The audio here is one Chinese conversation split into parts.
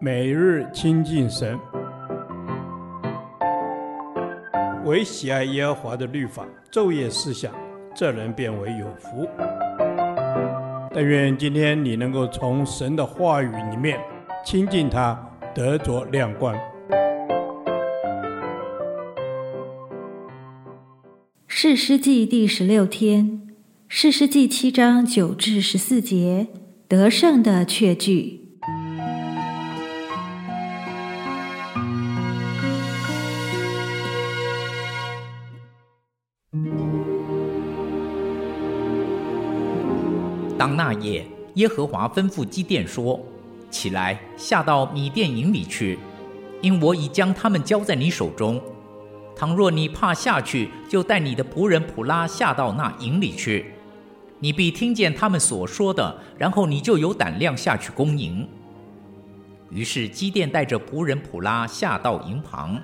每日亲近神，唯喜爱耶和华的律法，昼夜思想，这人便为有福。但愿今天你能够从神的话语里面亲近他，得着亮光。士师记第十六天，士师记七章九至十四节，得胜的确据。当那夜，耶和华吩咐基甸说：“起来，下到米甸营里去，因我已将他们交在你手中。倘若你怕下去，就带你的仆人普拉下到那营里去，你必听见他们所说的，然后你就有胆量下去攻营。”于是基甸带着仆人普拉下到营旁，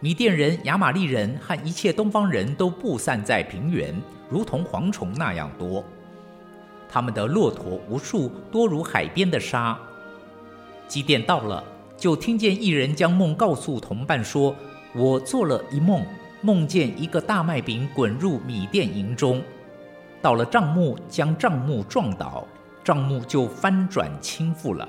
米甸人、亚玛力人和一切东方人都布散在平原，如同蝗虫那样多。他们的骆驼无数，多如海边的沙。基甸到了，就听见一人将梦告诉同伴说：“我做了一梦，梦见一个大麦饼滚入米店营中，到了帐幕，将帐幕撞倒，帐幕就翻转倾覆了。”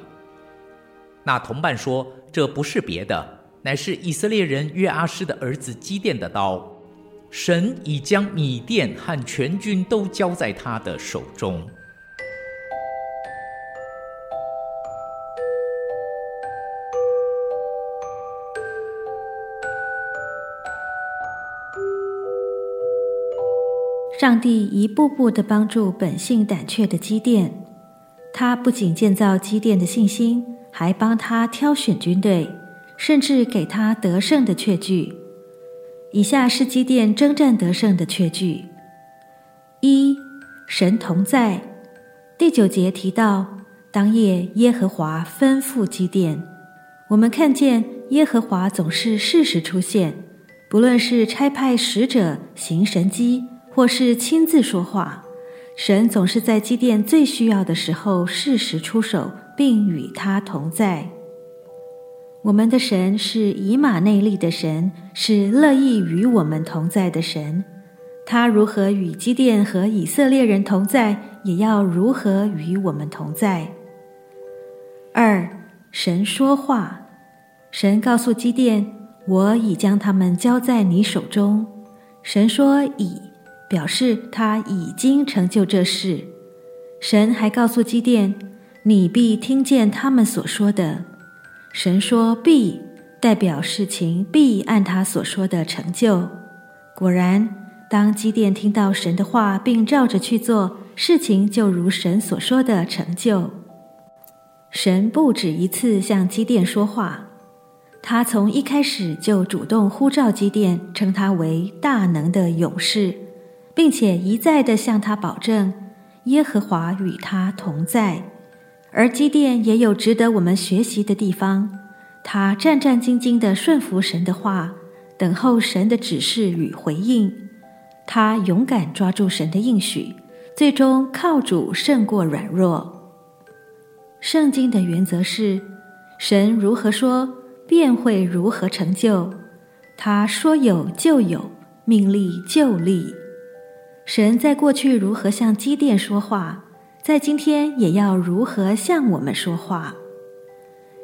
那同伴说：“这不是别的，乃是以色列人约阿施的儿子基甸的刀。神已将米甸和全军都交在他的手中。”上帝一步步地帮助本性胆怯的基甸，他不仅建造基甸的信心，还帮他挑选军队，甚至给他得胜的确据。以下是基甸征战得胜的确据：一、神同在。第九节提到，当夜耶和华吩咐基甸。我们看见耶和华总是适时出现，不论是差派使者行神迹。或是亲自说话，神总是在基甸最需要的时候适时出手，并与他同在。我们的神是以马内利的神，是乐意与我们同在的神。他如何与基甸和以色列人同在，也要如何与我们同在。二，神说话，神告诉基甸：“我已将他们交在你手中。”神说：“已。”表示他已经成就这事。神还告诉基甸：“你必听见他们所说的。”神说“必”，代表事情必按他所说的成就。果然，当基甸听到神的话，并照着去做，事情就如神所说的成就。神不止一次向基甸说话，他从一开始就主动呼召基甸，称他为大能的勇士。并且一再地向他保证，耶和华与他同在。而基甸也有值得我们学习的地方，他战战兢兢地顺服神的话，等候神的指示与回应。他勇敢抓住神的应许，最终靠主胜过软弱。圣经的原则是，神如何说，便会如何成就。他说有就有，命立就立。神在过去如何向基甸说话，在今天也要如何向我们说话。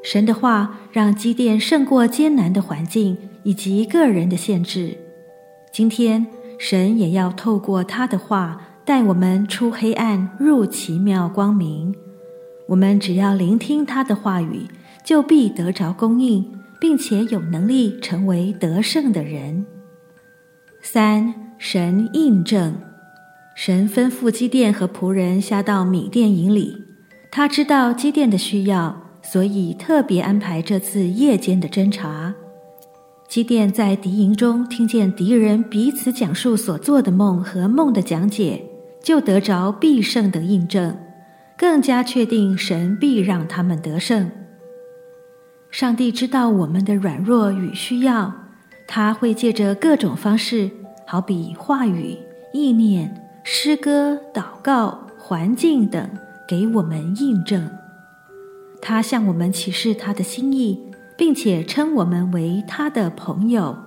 神的话让基甸胜过艰难的环境以及个人的限制。今天，神也要透过他的话带我们出黑暗，入奇妙光明。我们只要聆听他的话语，就必得着供应，并且有能力成为得胜的人。三、神印证。神吩咐基甸和仆人下到米甸营里，他知道基甸的需要，所以特别安排这次夜间的侦察。基甸在敌营中听见敌人彼此讲述所做的梦和梦的讲解，就得着必胜的印证，更加确定神必让他们得胜。上帝知道我们的软弱与需要，他会借着各种方式，好比话语、意念。诗歌、祷告、环境等，给我们印证。他向我们启示他的心意，并且称我们为他的朋友。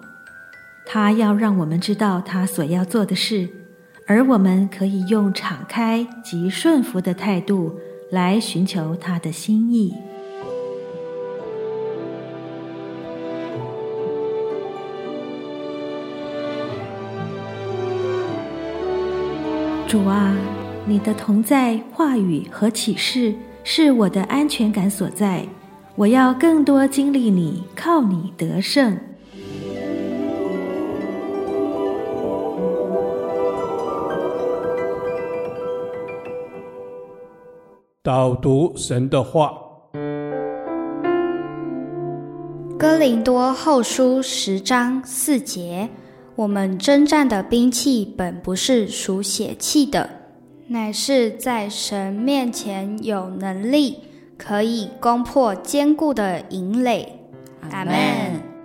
他要让我们知道他所要做的事，而我们可以用敞开及顺服的态度来寻求他的心意。主啊，你的同在、话语和启示是我的安全感所在。我要更多经历你，靠你得胜。导读神的话，《哥林多后书》十章四节：我们征战的兵器本不是属血气的，乃是在神面前有能力，可以攻破坚固的营垒。阿门。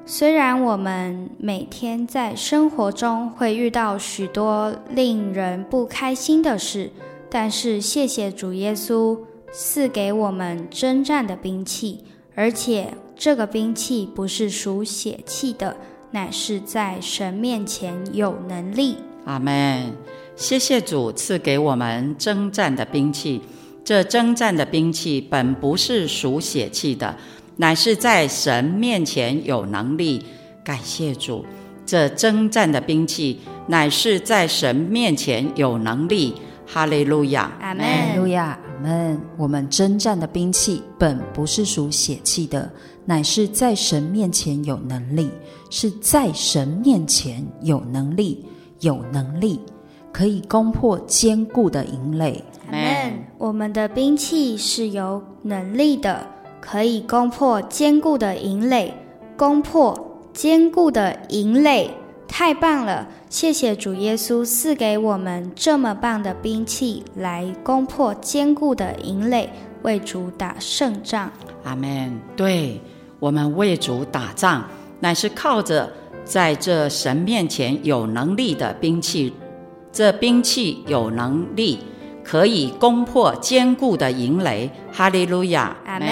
虽然我们每天在生活中会遇到许多令人不开心的事。但是，谢谢主耶稣赐给我们征战的兵器，而且这个兵器不是属血气的，乃是在神面前有能力。阿门。谢谢主赐给我们征战的兵器，这征战的兵器本不是属血气的，乃是在神面前有能力。感谢主，这征战的兵器乃是在神面前有能力。哈利路亚，阿门，哈利路亚，阿门。我们征战的兵器本不是属血气的，乃是在神面前有能力，是在神面前有能力，有能力可以攻破坚固的营垒。阿门。我们的兵器是有能力的，可以攻破坚固的营垒，攻破坚固的营垒。太棒了！谢谢主耶稣赐给我们这么棒的兵器，来攻破坚固的营垒，为主打胜仗。阿门。对，我们为主打仗，乃是靠着在这神面前有能力的兵器。这兵器有能力，可以攻破坚固的营垒。哈利路亚，阿门。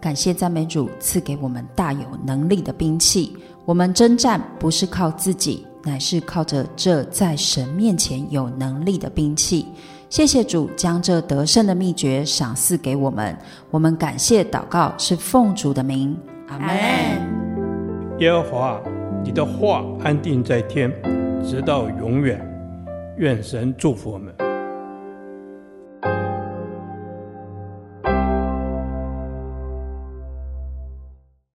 感谢赞美主赐给我们大有能力的兵器。我们征战不是靠自己，乃是靠着这在神面前有能力的兵器。谢谢主将这得胜的秘诀赏赐给我们。我们感谢祷告是奉主的名，阿门。耶和华，你的话安定在天，直到永远。愿神祝福我们。